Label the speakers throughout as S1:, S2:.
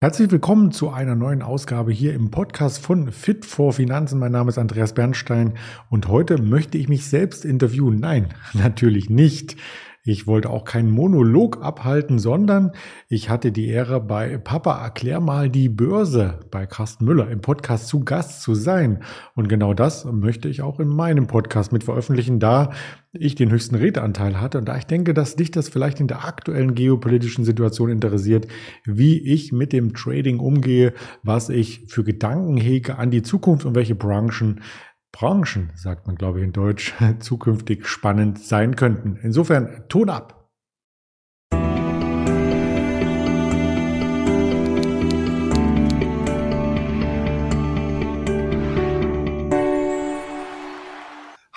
S1: Herzlich willkommen zu einer neuen Ausgabe hier im Podcast von Fit for Finanzen. Mein Name ist Andreas Bernstein und heute möchte ich mich selbst interviewen. Nein, natürlich nicht. Ich wollte auch keinen Monolog abhalten, sondern ich hatte die Ehre, bei Papa erklär mal die Börse bei Carsten Müller im Podcast zu Gast zu sein. Und genau das möchte ich auch in meinem Podcast mit veröffentlichen, da ich den höchsten Redeanteil hatte und da ich denke, dass dich das vielleicht in der aktuellen geopolitischen Situation interessiert, wie ich mit dem Trading umgehe, was ich für Gedanken hege an die Zukunft und welche Branchen Branchen, sagt man glaube ich in Deutsch, zukünftig spannend sein könnten. Insofern Ton ab.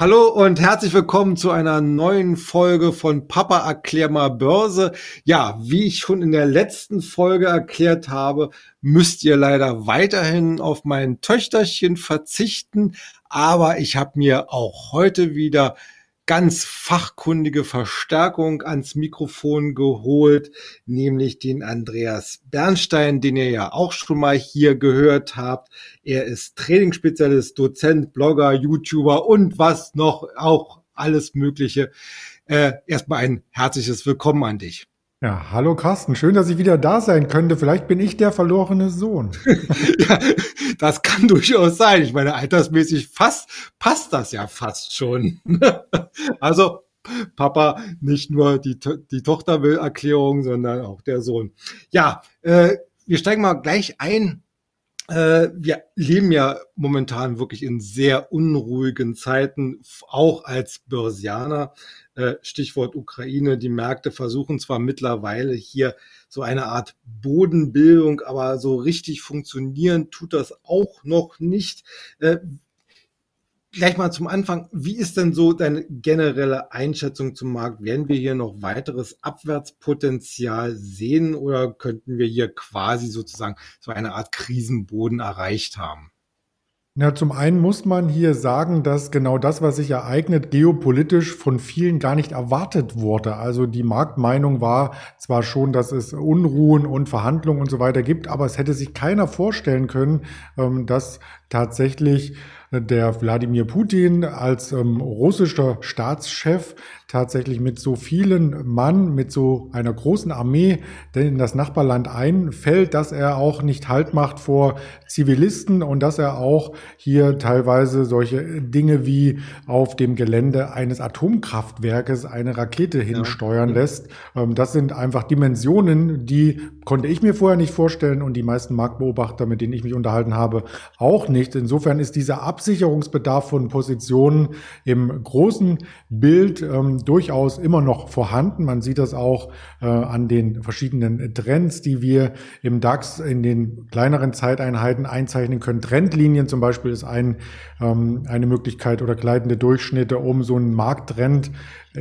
S2: Hallo und herzlich willkommen zu einer neuen Folge von Papa erklär mal Börse. Ja, wie ich schon in der letzten Folge erklärt habe, müsst ihr leider weiterhin auf mein Töchterchen verzichten, aber ich habe mir auch heute wieder ganz fachkundige Verstärkung ans Mikrofon geholt, nämlich den Andreas Bernstein, den ihr ja auch schon mal hier gehört habt. Er ist Trainingsspezialist, Dozent, Blogger, YouTuber und was noch auch alles Mögliche. Äh, erstmal ein herzliches Willkommen an dich.
S1: Ja, hallo Carsten, schön, dass ich wieder da sein könnte. Vielleicht bin ich der verlorene Sohn.
S2: ja, das kann durchaus sein. Ich meine, altersmäßig fast passt das ja fast schon. also Papa, nicht nur die, die Tochter will Erklärung, sondern auch der Sohn. Ja, äh, wir steigen mal gleich ein. Äh, wir leben ja momentan wirklich in sehr unruhigen Zeiten, auch als Börsianer. Äh, Stichwort Ukraine. Die Märkte versuchen zwar mittlerweile hier so eine Art Bodenbildung, aber so richtig funktionieren tut das auch noch nicht. Gleich mal zum Anfang, wie ist denn so deine generelle Einschätzung zum Markt? Werden wir hier noch weiteres Abwärtspotenzial sehen oder könnten wir hier quasi sozusagen so eine Art Krisenboden erreicht haben?
S1: Ja, zum einen muss man hier sagen, dass genau das, was sich ereignet, geopolitisch von vielen gar nicht erwartet wurde. Also die Marktmeinung war zwar schon, dass es Unruhen und Verhandlungen und so weiter gibt, aber es hätte sich keiner vorstellen können, ähm, dass tatsächlich der Wladimir Putin als ähm, russischer Staatschef tatsächlich mit so vielen Mann, mit so einer großen Armee denn in das Nachbarland einfällt, dass er auch nicht Halt macht vor Zivilisten und dass er auch hier teilweise solche Dinge wie auf dem Gelände eines Atomkraftwerkes eine Rakete hinsteuern ja. lässt. Ähm, das sind einfach Dimensionen, die konnte ich mir vorher nicht vorstellen und die meisten Marktbeobachter, mit denen ich mich unterhalten habe, auch nicht. Insofern ist dieser Absicherungsbedarf von Positionen im großen Bild ähm, durchaus immer noch vorhanden. Man sieht das auch äh, an den verschiedenen Trends, die wir im DAX in den kleineren Zeiteinheiten einzeichnen können. Trendlinien zum Beispiel ist ein, ähm, eine Möglichkeit oder gleitende Durchschnitte, um so einen Markttrend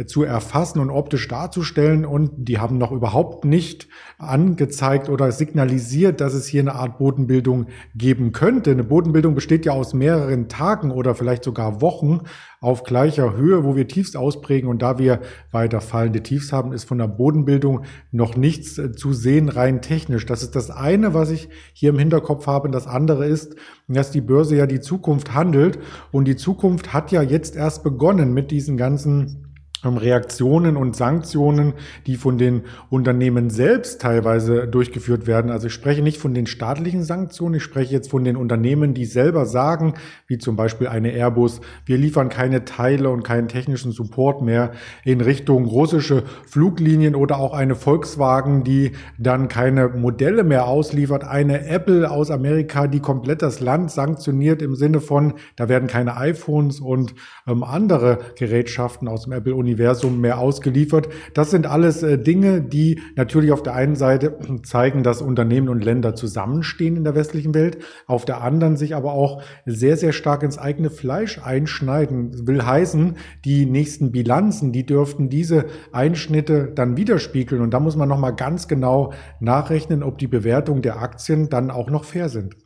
S1: zu erfassen und optisch darzustellen. Und die haben noch überhaupt nicht angezeigt oder signalisiert, dass es hier eine Art Bodenbildung geben könnte. Eine Bodenbildung besteht ja aus mehreren Tagen oder vielleicht sogar Wochen auf gleicher Höhe, wo wir Tiefs ausprägen. Und da wir weiter fallende Tiefs haben, ist von der Bodenbildung noch nichts äh, zu sehen, rein technisch. Das ist das eine, was ich hier im Hinterkopf habe. Und das andere ist, dass die Börse ja die Zukunft handelt. Und die Zukunft hat ja jetzt erst begonnen mit diesen ganzen Reaktionen und Sanktionen, die von den Unternehmen selbst teilweise durchgeführt werden. Also ich spreche nicht von den staatlichen Sanktionen, ich spreche jetzt von den Unternehmen, die selber sagen, wie zum Beispiel eine Airbus, wir liefern keine Teile und keinen technischen Support mehr in Richtung russische Fluglinien oder auch eine Volkswagen, die dann keine Modelle mehr ausliefert, eine Apple aus Amerika, die komplett das Land sanktioniert im Sinne von, da werden keine iPhones und ähm, andere Gerätschaften aus dem Apple-Universum Universum mehr ausgeliefert. Das sind alles äh, Dinge, die natürlich auf der einen Seite zeigen, dass Unternehmen und Länder zusammenstehen in der westlichen Welt, auf der anderen sich aber auch sehr, sehr stark ins eigene Fleisch einschneiden. Will heißen, die nächsten Bilanzen, die dürften diese Einschnitte dann widerspiegeln. Und da muss man nochmal ganz genau nachrechnen, ob die Bewertung der Aktien dann auch noch fair sind.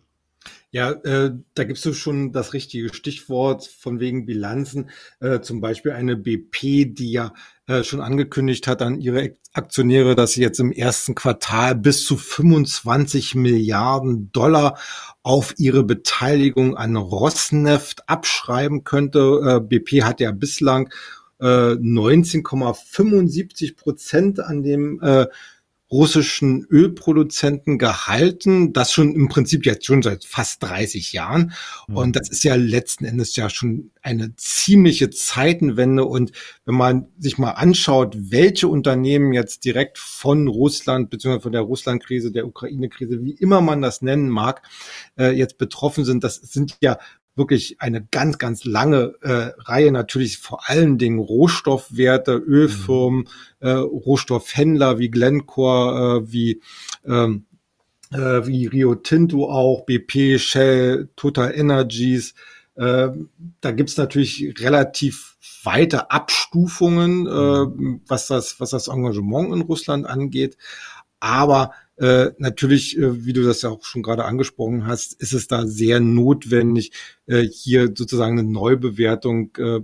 S2: Ja, äh, da gibst du schon das richtige Stichwort von wegen Bilanzen. Äh, zum Beispiel eine BP, die ja äh, schon angekündigt hat an ihre Aktionäre, dass sie jetzt im ersten Quartal bis zu 25 Milliarden Dollar auf ihre Beteiligung an Rosneft abschreiben könnte. Äh, BP hat ja bislang 19,75 äh, Prozent an dem äh, russischen Ölproduzenten gehalten, das schon im Prinzip jetzt schon seit fast 30 Jahren. Mhm. Und das ist ja letzten Endes ja schon eine ziemliche Zeitenwende. Und wenn man sich mal anschaut, welche Unternehmen jetzt direkt von Russland beziehungsweise von der Russlandkrise, der Ukraine-Krise, wie immer man das nennen mag, äh, jetzt betroffen sind, das sind ja wirklich eine ganz, ganz lange äh, Reihe, natürlich vor allen Dingen Rohstoffwerte, Ölfirmen, mhm. äh, Rohstoffhändler wie Glencore, äh, wie ähm, äh, wie Rio Tinto auch, BP, Shell, Total Energies. Äh, da gibt's natürlich relativ weite Abstufungen, äh, mhm. was, das, was das Engagement in Russland angeht. Aber äh, natürlich, äh, wie du das ja auch schon gerade angesprochen hast, ist es da sehr notwendig, äh, hier sozusagen eine Neubewertung äh,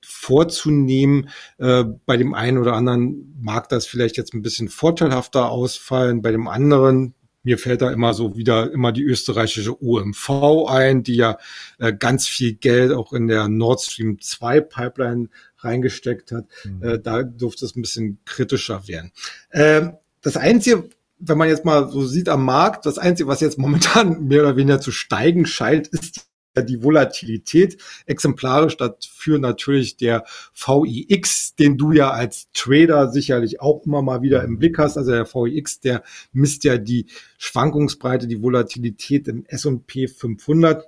S2: vorzunehmen. Äh, bei dem einen oder anderen mag das vielleicht jetzt ein bisschen vorteilhafter ausfallen, bei dem anderen mir fällt da immer so wieder immer die österreichische OMV ein, die ja äh, ganz viel Geld auch in der Nord Stream 2 Pipeline reingesteckt hat. Mhm. Äh, da durfte es ein bisschen kritischer werden. Äh, das Einzige, wenn man jetzt mal so sieht am Markt, das Einzige, was jetzt momentan mehr oder weniger zu steigen scheint, ist die Volatilität. Exemplarisch dafür natürlich der VIX, den du ja als Trader sicherlich auch immer mal wieder im Blick hast. Also der VIX, der misst ja die Schwankungsbreite, die Volatilität im S&P 500.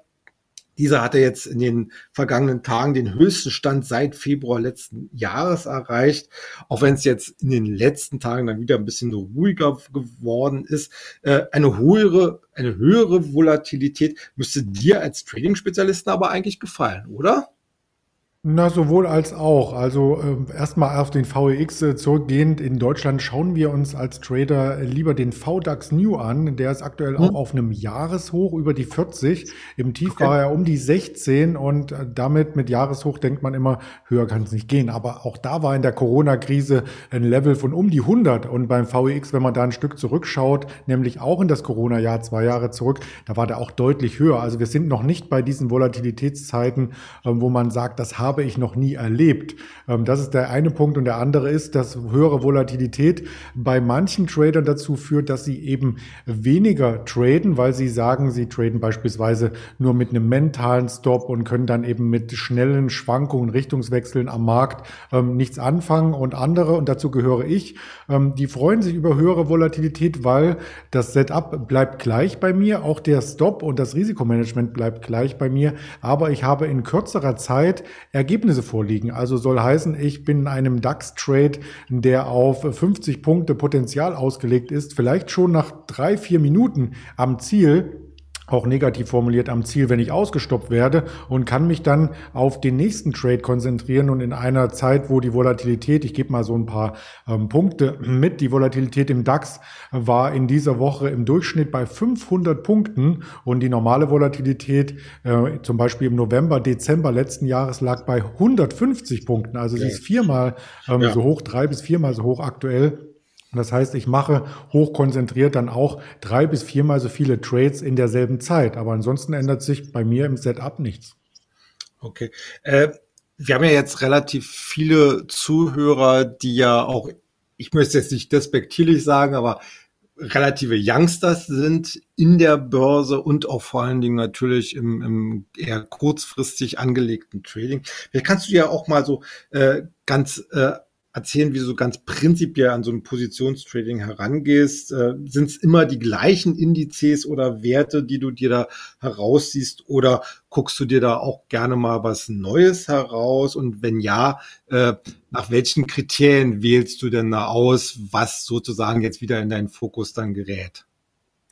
S2: Dieser hatte jetzt in den vergangenen Tagen den höchsten Stand seit Februar letzten Jahres erreicht. Auch wenn es jetzt in den letzten Tagen dann wieder ein bisschen ruhiger geworden ist. Äh, eine höhere, eine höhere Volatilität müsste dir als Trading-Spezialisten aber eigentlich gefallen, oder?
S1: Na, sowohl als auch. Also äh, erstmal auf den VEX äh, zurückgehend. In Deutschland schauen wir uns als Trader lieber den VDAX New an. Der ist aktuell hm. auch auf einem Jahreshoch über die 40. Im Tief okay. war er um die 16 und äh, damit mit Jahreshoch denkt man immer, höher kann es nicht gehen. Aber auch da war in der Corona-Krise ein Level von um die 100. Und beim VEX, wenn man da ein Stück zurückschaut, nämlich auch in das Corona-Jahr zwei Jahre zurück, da war der auch deutlich höher. Also wir sind noch nicht bei diesen Volatilitätszeiten, äh, wo man sagt, das haben habe ich noch nie erlebt. Ähm, das ist der eine Punkt. Und der andere ist, dass höhere Volatilität bei manchen Tradern dazu führt, dass sie eben weniger traden, weil sie sagen, sie traden beispielsweise nur mit einem mentalen Stop und können dann eben mit schnellen Schwankungen, Richtungswechseln am Markt ähm, nichts anfangen. Und andere, und dazu gehöre ich, ähm, die freuen sich über höhere Volatilität, weil das Setup bleibt gleich bei mir, auch der Stop und das Risikomanagement bleibt gleich bei mir, aber ich habe in kürzerer Zeit Ergebnisse vorliegen. Also soll heißen, ich bin in einem DAX-Trade, der auf 50 Punkte Potenzial ausgelegt ist, vielleicht schon nach drei, vier Minuten am Ziel auch negativ formuliert am Ziel, wenn ich ausgestoppt werde und kann mich dann auf den nächsten Trade konzentrieren und in einer Zeit, wo die Volatilität, ich gebe mal so ein paar ähm, Punkte mit, die Volatilität im DAX war in dieser Woche im Durchschnitt bei 500 Punkten und die normale Volatilität äh, zum Beispiel im November, Dezember letzten Jahres lag bei 150 Punkten. Also sie ist viermal ähm, ja. so hoch, drei bis viermal so hoch aktuell das heißt, ich mache hochkonzentriert dann auch drei bis viermal so viele Trades in derselben Zeit. Aber ansonsten ändert sich bei mir im Setup nichts.
S2: Okay. Äh, wir haben ja jetzt relativ viele Zuhörer, die ja auch, ich möchte jetzt nicht despektierlich sagen, aber relative Youngsters sind in der Börse und auch vor allen Dingen natürlich im, im eher kurzfristig angelegten Trading. Vielleicht kannst du ja auch mal so äh, ganz äh, erzählen, wie du so ganz prinzipiell an so ein Positionstrading herangehst. Äh, Sind es immer die gleichen Indizes oder Werte, die du dir da heraussiehst oder guckst du dir da auch gerne mal was Neues heraus? Und wenn ja, äh, nach welchen Kriterien wählst du denn da aus, was sozusagen jetzt wieder in deinen Fokus dann gerät?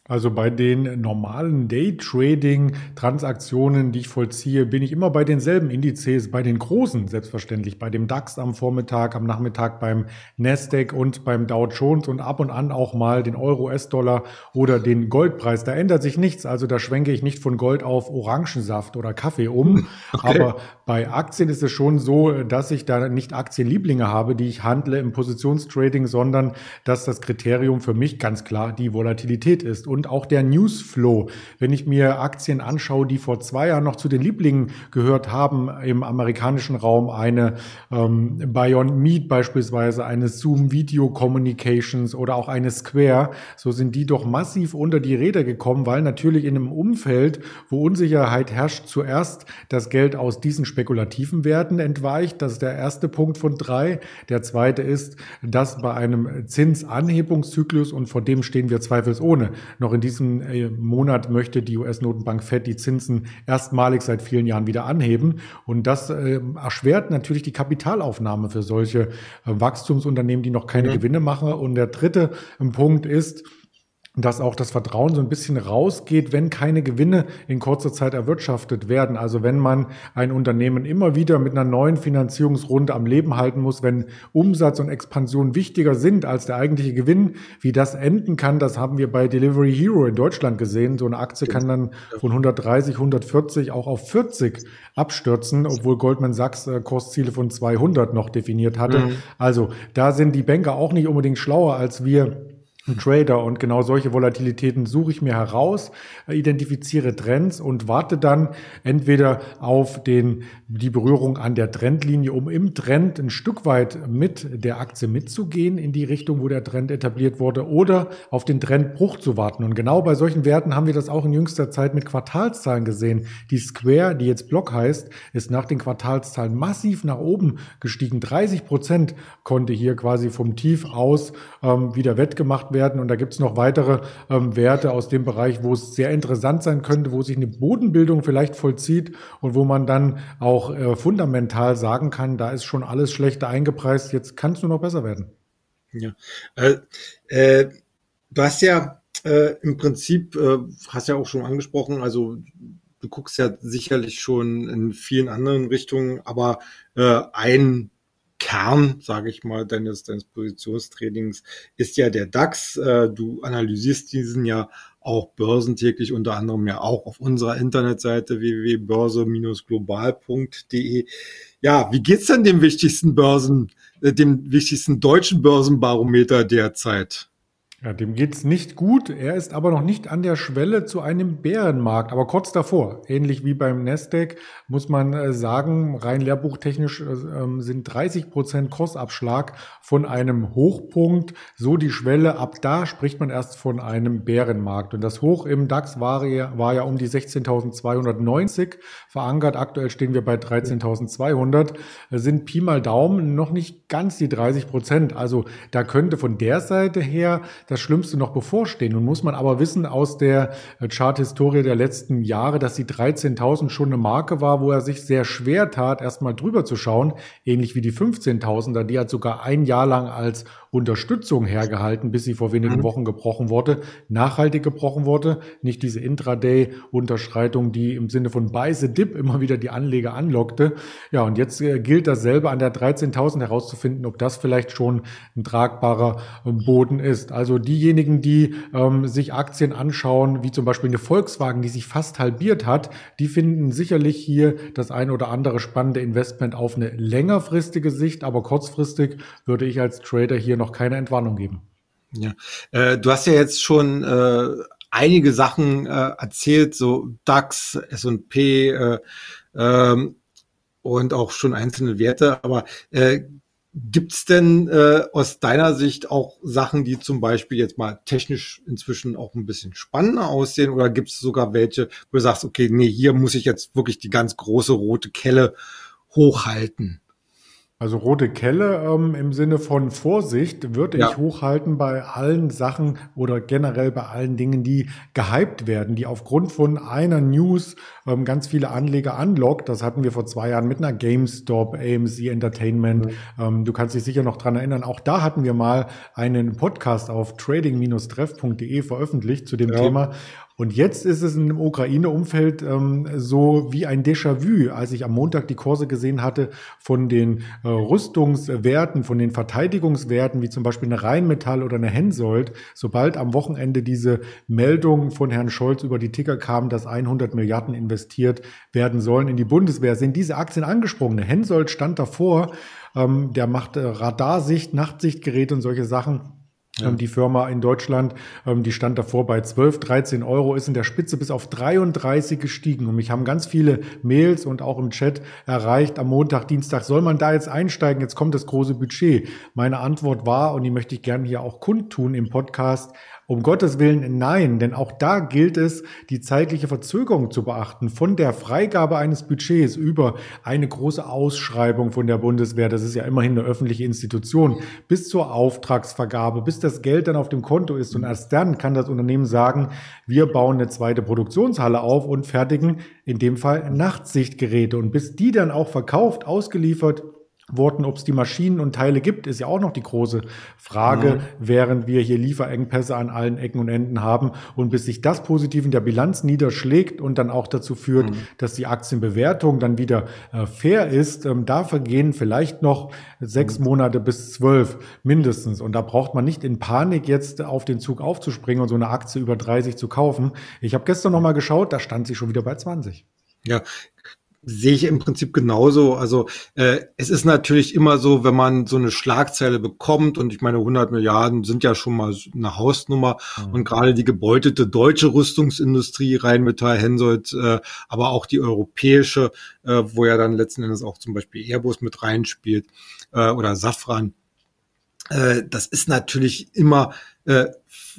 S1: Also bei den normalen Day-Trading-Transaktionen, die ich vollziehe, bin ich immer bei denselben Indizes, bei den großen selbstverständlich, bei dem DAX am Vormittag, am Nachmittag beim Nasdaq und beim Dow Jones und ab und an auch mal den Euro, US-Dollar oder den Goldpreis. Da ändert sich nichts. Also da schwenke ich nicht von Gold auf Orangensaft oder Kaffee um. Okay. Aber bei Aktien ist es schon so, dass ich da nicht Aktienlieblinge habe, die ich handle im Positionstrading, sondern dass das Kriterium für mich ganz klar die Volatilität ist und auch der Newsflow. Wenn ich mir Aktien anschaue, die vor zwei Jahren noch zu den Lieblingen gehört haben im amerikanischen Raum, eine ähm, Beyond Meat beispielsweise, eine Zoom Video Communications oder auch eine Square, so sind die doch massiv unter die Räder gekommen, weil natürlich in einem Umfeld, wo Unsicherheit herrscht, zuerst das Geld aus diesen spekulativen Werten entweicht. Das ist der erste Punkt von drei. Der zweite ist, dass bei einem Zinsanhebungszyklus, und vor dem stehen wir zweifelsohne, noch in diesem äh, Monat möchte die US-Notenbank Fed die Zinsen erstmalig seit vielen Jahren wieder anheben. Und das äh, erschwert natürlich die Kapitalaufnahme für solche äh, Wachstumsunternehmen, die noch keine mhm. Gewinne machen. Und der dritte Punkt ist, dass auch das Vertrauen so ein bisschen rausgeht, wenn keine Gewinne in kurzer Zeit erwirtschaftet werden. Also wenn man ein Unternehmen immer wieder mit einer neuen Finanzierungsrunde am Leben halten muss, wenn Umsatz und Expansion wichtiger sind als der eigentliche Gewinn, wie das enden kann, das haben wir bei Delivery Hero in Deutschland gesehen. So eine Aktie kann dann von 130, 140 auch auf 40 abstürzen, obwohl Goldman Sachs äh, Kursziele von 200 noch definiert hatte. Mhm. Also da sind die Banker auch nicht unbedingt schlauer als wir Trader und genau solche Volatilitäten suche ich mir heraus, identifiziere Trends und warte dann entweder auf den, die Berührung an der Trendlinie, um im Trend ein Stück weit mit der Aktie mitzugehen in die Richtung, wo der Trend etabliert wurde oder auf den Trendbruch zu warten. Und genau bei solchen Werten haben wir das auch in jüngster Zeit mit Quartalszahlen gesehen. Die Square, die jetzt Block heißt, ist nach den Quartalszahlen massiv nach oben gestiegen. 30 Prozent konnte hier quasi vom Tief aus ähm, wieder wettgemacht werden. Und da gibt es noch weitere ähm, Werte aus dem Bereich, wo es sehr interessant sein könnte, wo sich eine Bodenbildung vielleicht vollzieht und wo man dann auch äh, fundamental sagen kann, da ist schon alles schlechter eingepreist, jetzt kann es nur noch besser werden.
S2: Ja. Äh, äh, du hast ja äh, im Prinzip, äh, hast ja auch schon angesprochen, also du guckst ja sicherlich schon in vielen anderen Richtungen, aber ein Kern, sage ich mal, deines, deines Positionstrainings ist ja der DAX. Äh, du analysierst diesen ja auch börsentäglich, unter anderem ja auch auf unserer Internetseite www.börse-global.de. Ja, wie geht's denn dem wichtigsten Börsen, äh, dem wichtigsten deutschen Börsenbarometer derzeit?
S1: Ja, dem geht's nicht gut. Er ist aber noch nicht an der Schwelle zu einem Bärenmarkt, aber kurz davor. Ähnlich wie beim Nasdaq muss man äh, sagen, rein lehrbuchtechnisch äh, ähm, sind 30 Prozent Kursabschlag von einem Hochpunkt so die Schwelle. Ab da spricht man erst von einem Bärenmarkt. Und das Hoch im DAX war ja, war ja um die 16.290 verankert. Aktuell stehen wir bei 13.200. Sind Pi mal Daumen noch nicht ganz die 30 Prozent. Also da könnte von der Seite her das Schlimmste noch bevorstehen. Nun muss man aber wissen aus der äh, Chart-Historie der letzten Jahre, dass die 13.000 schon eine Marke war, wo er sich sehr schwer tat, erstmal drüber zu schauen, ähnlich wie die 15.000er, die hat sogar ein Jahr lang als Unterstützung hergehalten, bis sie vor wenigen mhm. Wochen gebrochen wurde, nachhaltig gebrochen wurde, nicht diese Intraday-Unterschreitung, die im Sinne von Buy the Dip immer wieder die Anleger anlockte. Ja, und jetzt äh, gilt dasselbe an der 13.000 herauszufinden, ob das vielleicht schon ein tragbarer äh, Boden ist. Also diejenigen, die ähm, sich Aktien anschauen, wie zum Beispiel eine Volkswagen, die sich fast halbiert hat, die finden sicherlich hier das ein oder andere spannende Investment auf eine längerfristige Sicht, aber kurzfristig würde ich als Trader hier noch noch keine Entwarnung geben.
S2: Ja, äh, du hast ja jetzt schon äh, einige Sachen äh, erzählt, so DAX, S&P äh, ähm, und auch schon einzelne Werte. Aber äh, gibt es denn äh, aus deiner Sicht auch Sachen, die zum Beispiel jetzt mal technisch inzwischen auch ein bisschen spannender aussehen? Oder gibt es sogar welche, wo du sagst, okay, nee, hier muss ich jetzt wirklich die ganz große rote Kelle hochhalten?
S1: Also rote Kelle ähm, im Sinne von Vorsicht würde ja. ich hochhalten bei allen Sachen oder generell bei allen Dingen, die gehypt werden, die aufgrund von einer News ähm, ganz viele Anleger anlockt. Das hatten wir vor zwei Jahren mit einer GameStop, AMC Entertainment. Mhm. Ähm, du kannst dich sicher noch dran erinnern. Auch da hatten wir mal einen Podcast auf trading-treff.de veröffentlicht zu dem ja. Thema. Und jetzt ist es im Ukraine-Umfeld ähm, so wie ein Déjà-vu, als ich am Montag die Kurse gesehen hatte von den äh, Rüstungswerten, von den Verteidigungswerten, wie zum Beispiel eine Rheinmetall oder eine Hensoldt. Sobald am Wochenende diese Meldung von Herrn Scholz über die Ticker kam, dass 100 Milliarden investiert werden sollen in die Bundeswehr, sind diese Aktien angesprungen. Eine Hensoldt stand davor, ähm, der macht äh, Radarsicht, Nachtsichtgeräte und solche Sachen ja. Ähm, die Firma in Deutschland, ähm, die stand davor bei 12, 13 Euro, ist in der Spitze bis auf 33 gestiegen. Und mich haben ganz viele Mails und auch im Chat erreicht am Montag, Dienstag, soll man da jetzt einsteigen? Jetzt kommt das große Budget. Meine Antwort war, und die möchte ich gerne hier auch kundtun im Podcast, um Gottes Willen nein, denn auch da gilt es, die zeitliche Verzögerung zu beachten. Von der Freigabe eines Budgets über eine große Ausschreibung von der Bundeswehr, das ist ja immerhin eine öffentliche Institution, bis zur Auftragsvergabe, bis das Geld dann auf dem Konto ist. Und erst dann kann das Unternehmen sagen, wir bauen eine zweite Produktionshalle auf und fertigen in dem Fall Nachtsichtgeräte. Und bis die dann auch verkauft, ausgeliefert, Worten, ob es die Maschinen und Teile gibt, ist ja auch noch die große Frage, mhm. während wir hier Lieferengpässe an allen Ecken und Enden haben. Und bis sich das positiv in der Bilanz niederschlägt und dann auch dazu führt, mhm. dass die Aktienbewertung dann wieder äh, fair ist, ähm, da vergehen vielleicht noch sechs mhm. Monate bis zwölf mindestens. Und da braucht man nicht in Panik jetzt auf den Zug aufzuspringen und so eine Aktie über 30 zu kaufen. Ich habe gestern noch mal geschaut, da stand sie schon wieder bei 20.
S2: Ja, sehe ich im Prinzip genauso. Also äh, es ist natürlich immer so, wenn man so eine Schlagzeile bekommt und ich meine 100 Milliarden sind ja schon mal eine Hausnummer mhm. und gerade die gebeutete deutsche Rüstungsindustrie, Rheinmetall, Hensoldt, äh, aber auch die europäische, äh, wo ja dann letzten Endes auch zum Beispiel Airbus mit reinspielt äh, oder Safran. Äh, das ist natürlich immer äh,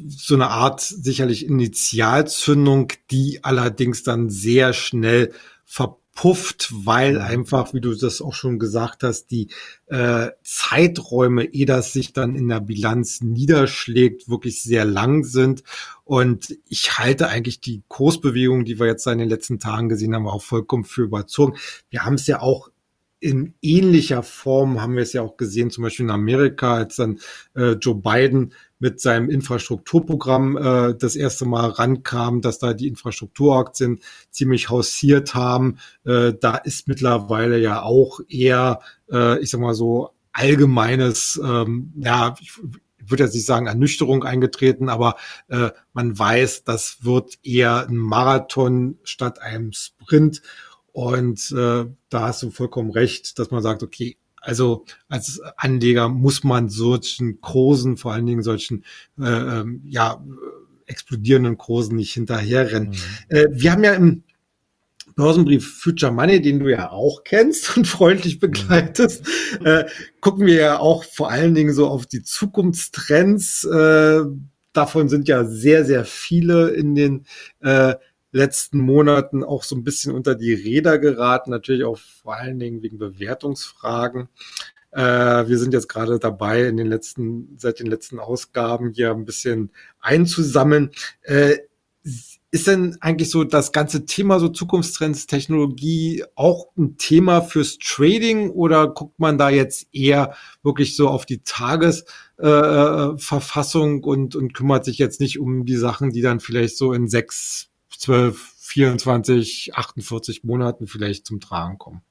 S2: so eine Art sicherlich Initialzündung, die allerdings dann sehr schnell ver pufft, weil einfach, wie du das auch schon gesagt hast, die äh, Zeiträume, ehe das sich dann in der Bilanz niederschlägt, wirklich sehr lang sind. Und ich halte eigentlich die Kursbewegung, die wir jetzt in den letzten Tagen gesehen haben, auch vollkommen für überzogen. Wir haben es ja auch in ähnlicher Form haben wir es ja auch gesehen, zum Beispiel in Amerika, als dann äh, Joe Biden mit seinem Infrastrukturprogramm äh, das erste Mal rankam, dass da die Infrastrukturaktien ziemlich hausiert haben. Äh, da ist mittlerweile ja auch eher, äh, ich sag mal so, allgemeines, ähm, ja, ich, würde jetzt nicht sagen Ernüchterung eingetreten, aber äh, man weiß, das wird eher ein Marathon statt einem Sprint. Und äh, da hast du vollkommen recht, dass man sagt, okay, also als Anleger muss man solchen Kursen, vor allen Dingen solchen äh, ähm, ja explodierenden Kursen nicht hinterherrennen. Mhm. Äh, wir haben ja im Börsenbrief Future Money, den du ja auch kennst und freundlich begleitest, mhm. äh, gucken wir ja auch vor allen Dingen so auf die Zukunftstrends. Äh, davon sind ja sehr, sehr viele in den äh, letzten Monaten auch so ein bisschen unter die Räder geraten, natürlich auch vor allen Dingen wegen Bewertungsfragen. Äh, wir sind jetzt gerade dabei, in den letzten, seit den letzten Ausgaben hier ein bisschen einzusammeln. Äh, ist denn eigentlich so das ganze Thema so Zukunftstrends, Technologie auch ein Thema fürs Trading oder guckt man da jetzt eher wirklich so auf die Tagesverfassung äh, und, und kümmert sich jetzt nicht um die Sachen, die dann vielleicht so in sechs 12, 24, 48 Monaten vielleicht zum Tragen kommen.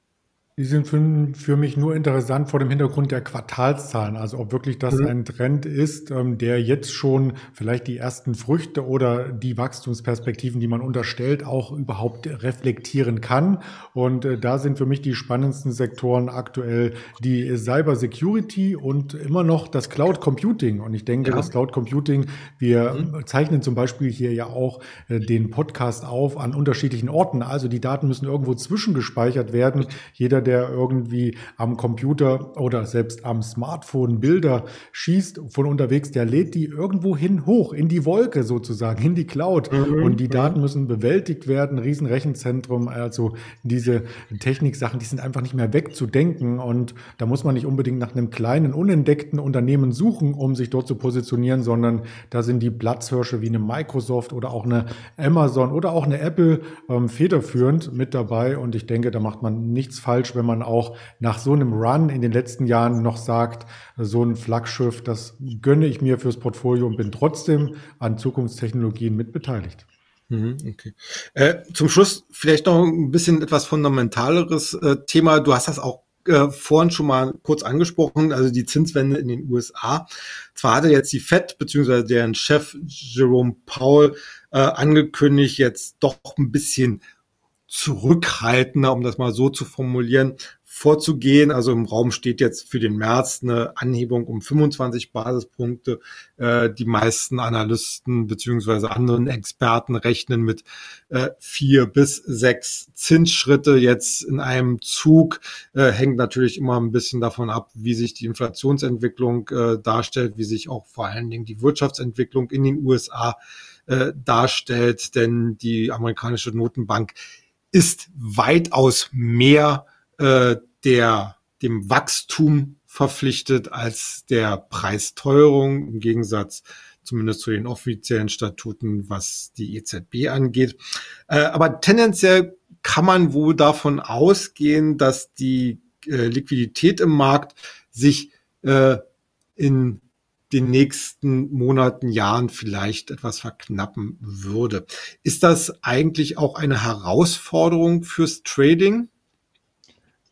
S1: Die sind für, für, mich nur interessant vor dem Hintergrund der Quartalszahlen. Also ob wirklich das mhm. ein Trend ist, ähm, der jetzt schon vielleicht die ersten Früchte oder die Wachstumsperspektiven, die man unterstellt, auch überhaupt reflektieren kann. Und äh, da sind für mich die spannendsten Sektoren aktuell die Cyber Security und immer noch das Cloud Computing. Und ich denke, ja. das Cloud Computing, wir mhm. zeichnen zum Beispiel hier ja auch äh, den Podcast auf an unterschiedlichen Orten. Also die Daten müssen irgendwo zwischengespeichert werden. Jeder, der irgendwie am Computer oder selbst am Smartphone Bilder schießt von unterwegs, der lädt die irgendwo hin hoch, in die Wolke sozusagen, in die Cloud. Mhm. Und die Daten müssen bewältigt werden, Riesenrechenzentrum, also diese Techniksachen, die sind einfach nicht mehr wegzudenken. Und da muss man nicht unbedingt nach einem kleinen, unentdeckten Unternehmen suchen, um sich dort zu positionieren, sondern da sind die Platzhirsche wie eine Microsoft oder auch eine Amazon oder auch eine Apple ähm, federführend mit dabei. Und ich denke, da macht man nichts falsch, wenn man auch nach so einem Run in den letzten Jahren noch sagt, so ein Flaggschiff, das gönne ich mir fürs Portfolio und bin trotzdem an Zukunftstechnologien mitbeteiligt.
S2: Mhm, okay. Äh, zum Schluss vielleicht noch ein bisschen etwas fundamentaleres äh, Thema. Du hast das auch äh, vorhin schon mal kurz angesprochen, also die Zinswende in den USA. Zwar hatte jetzt die Fed bzw. deren Chef Jerome Powell äh, angekündigt, jetzt doch ein bisschen zurückhaltender, um das mal so zu formulieren, vorzugehen. Also im Raum steht jetzt für den März eine Anhebung um 25 Basispunkte. Äh, die meisten Analysten beziehungsweise anderen Experten rechnen mit äh, vier bis sechs Zinsschritte jetzt in einem Zug. Äh, hängt natürlich immer ein bisschen davon ab, wie sich die Inflationsentwicklung darstellt, wie sich auch vor allen Dingen die Wirtschaftsentwicklung in den USA darstellt. Denn die amerikanische Notenbank ist weitaus mehr äh, der dem Wachstum verpflichtet als der Preisteuerung im Gegensatz zumindest zu den offiziellen Statuten, was die EZB angeht. Äh, aber tendenziell kann man wohl davon ausgehen, dass die äh, Liquidität im Markt sich äh, in den nächsten Monaten, Jahren vielleicht etwas verknappen würde. Ist das eigentlich auch eine Herausforderung fürs Trading?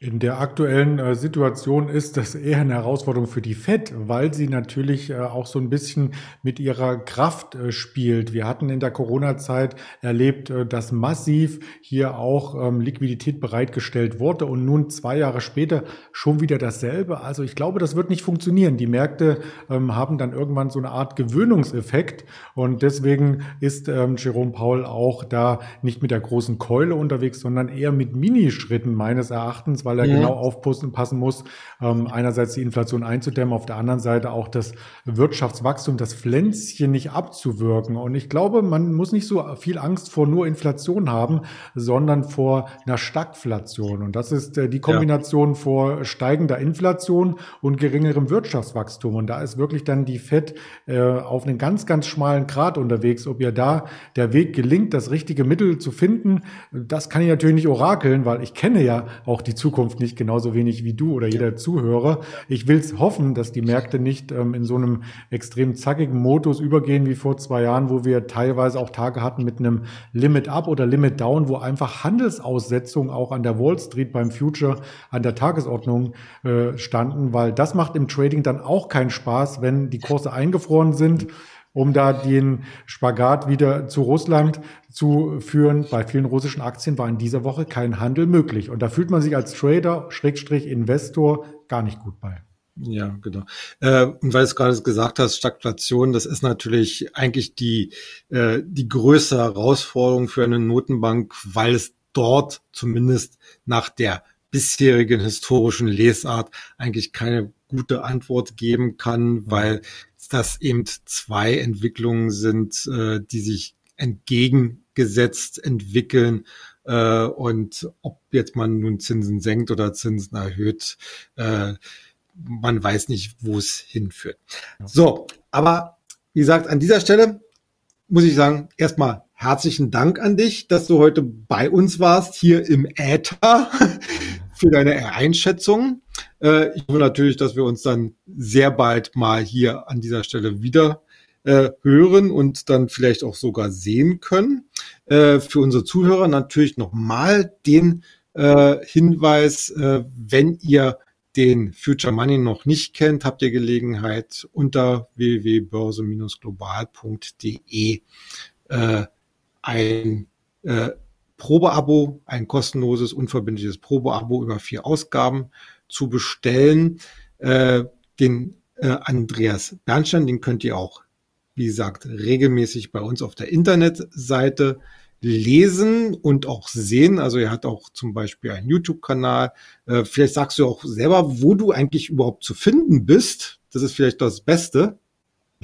S1: In der aktuellen äh, Situation ist das eher eine Herausforderung für die Fed, weil sie natürlich äh, auch so ein bisschen mit ihrer Kraft äh, spielt. Wir hatten in der Corona-Zeit erlebt, dass massiv hier auch ähm, Liquidität bereitgestellt wurde und nun zwei Jahre später schon wieder dasselbe. Also ich glaube, das wird nicht funktionieren. Die Märkte ähm, haben dann irgendwann so eine Art Gewöhnungseffekt und deswegen ist ähm, Jerome Paul auch da nicht mit der großen Keule unterwegs, sondern eher mit Minischritten meines Erachtens, weil er ja. genau aufpassen muss, ähm, einerseits die Inflation einzudämmen, auf der anderen Seite auch das Wirtschaftswachstum, das Pflänzchen nicht abzuwirken. Und ich glaube, man muss nicht so viel Angst vor nur Inflation haben, sondern vor einer Stagflation. Und das ist äh, die Kombination ja. vor steigender Inflation und geringerem Wirtschaftswachstum. Und da ist wirklich dann die FED äh, auf einen ganz, ganz schmalen Grad unterwegs. Ob ihr da der Weg gelingt, das richtige Mittel zu finden, das kann ich natürlich nicht orakeln, weil ich kenne ja auch die Zukunft Zukunft nicht genauso wenig wie du oder jeder Zuhörer. Ich will es hoffen, dass die Märkte nicht ähm, in so einem extrem zackigen Modus übergehen wie vor zwei Jahren, wo wir teilweise auch Tage hatten mit einem Limit Up oder Limit Down, wo einfach Handelsaussetzungen auch an der Wall Street beim Future an der Tagesordnung äh, standen, weil das macht im Trading dann auch keinen Spaß, wenn die Kurse eingefroren sind um da den Spagat wieder zu Russland zu führen. Bei vielen russischen Aktien war in dieser Woche kein Handel möglich. Und da fühlt man sich als Trader, Schrägstrich Investor, gar nicht gut bei.
S2: Ja, genau. Äh, und weil du es gerade gesagt hast, Stagflation, das ist natürlich eigentlich die, äh, die größte Herausforderung für eine Notenbank, weil es dort zumindest nach der bisherigen historischen Lesart eigentlich keine gute Antwort geben kann, weil das eben zwei Entwicklungen sind, äh, die sich entgegengesetzt entwickeln. Äh, und ob jetzt man nun Zinsen senkt oder Zinsen erhöht, äh, man weiß nicht, wo es hinführt. So, aber wie gesagt, an dieser Stelle muss ich sagen, erstmal herzlichen Dank an dich, dass du heute bei uns warst, hier im Äther, für deine Einschätzung. Äh, ich hoffe natürlich, dass wir uns dann sehr bald mal hier an dieser Stelle wieder äh, hören und dann vielleicht auch sogar sehen können. Äh, für unsere Zuhörer natürlich nochmal den äh, Hinweis, wenn ihr den Future Money noch nicht kennt, habt ihr Gelegenheit unter www.börse-global.de ein Probeabo, ein kostenloses, unverbindliches Probeabo über vier Ausgaben zu bestellen. Äh, den äh, Andreas Bernstein, den könnt ihr auch, wie gesagt, regelmäßig bei uns auf der Internetseite lesen und auch sehen. Also er hat auch zum Beispiel einen YouTube-Kanal. Äh, vielleicht sagst du auch selber, wo du eigentlich überhaupt zu finden bist. Das ist vielleicht das Beste.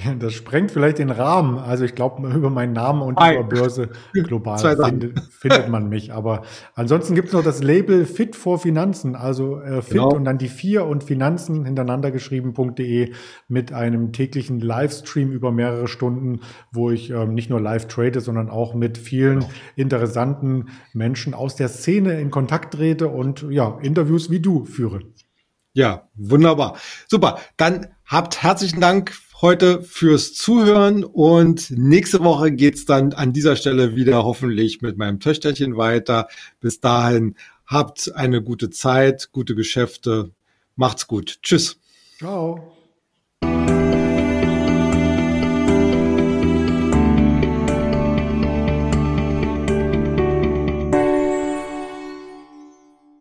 S1: Ja, das sprengt vielleicht den Rahmen. Also ich glaube, über meinen Namen und Nein. über Börse global findet, findet, man mich. Aber ansonsten gibt es noch das Label Fit for Finanzen, also äh, Fit genau. und dann die vier und Finanzen hintereinander geschrieben.de mit einem täglichen Livestream über mehrere Stunden, wo ich ähm, nicht nur live trade, sondern auch mit vielen genau. interessanten Menschen aus der Szene in Kontakt trete und ja, Interviews wie du führe.
S2: Ja, wunderbar. Super. Dann habt herzlichen Dank heute fürs Zuhören und nächste Woche geht's dann an dieser Stelle wieder hoffentlich mit meinem Töchterchen weiter. Bis dahin habt eine gute Zeit, gute Geschäfte. Macht's gut. Tschüss. Ciao.